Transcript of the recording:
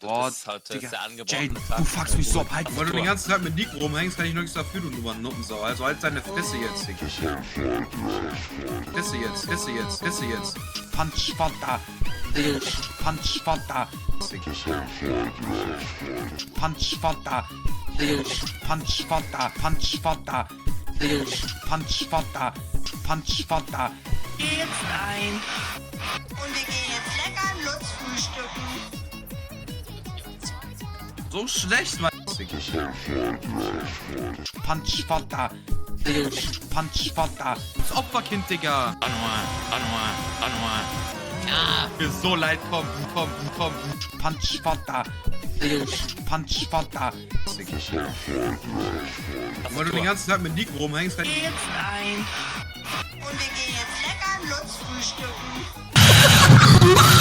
Boah, das ist halt Digga, Jaden, Tag. du fuckst mich so ab, halt Weil du den ganzen Tag mit Nico rumhängst, kann ich nichts dafür, du dummer Nuttensau. Also halt deine Fresse jetzt, Digga. Fresse jetzt, Fresse jetzt, Fresse jetzt. Punch Fanta. Punch Fanta. Punch Fanta. Punch Fanta. Punch Fanta. Punch Fanta. Punch Fanta. Jetzt ein. So schlecht, Mann. Digga. Punch Fanta. Punch Fanta. Das Opferkind, Digga. Anua, Anua, Anua. Mir so leid, komm, komm, komm. Punch Fanta. Punch Fanta. Weil du den ganzen Tag mit Nico rumhängst, kann ich Geh jetzt ein. Und wir gehen jetzt lecker Lutz frühstücken.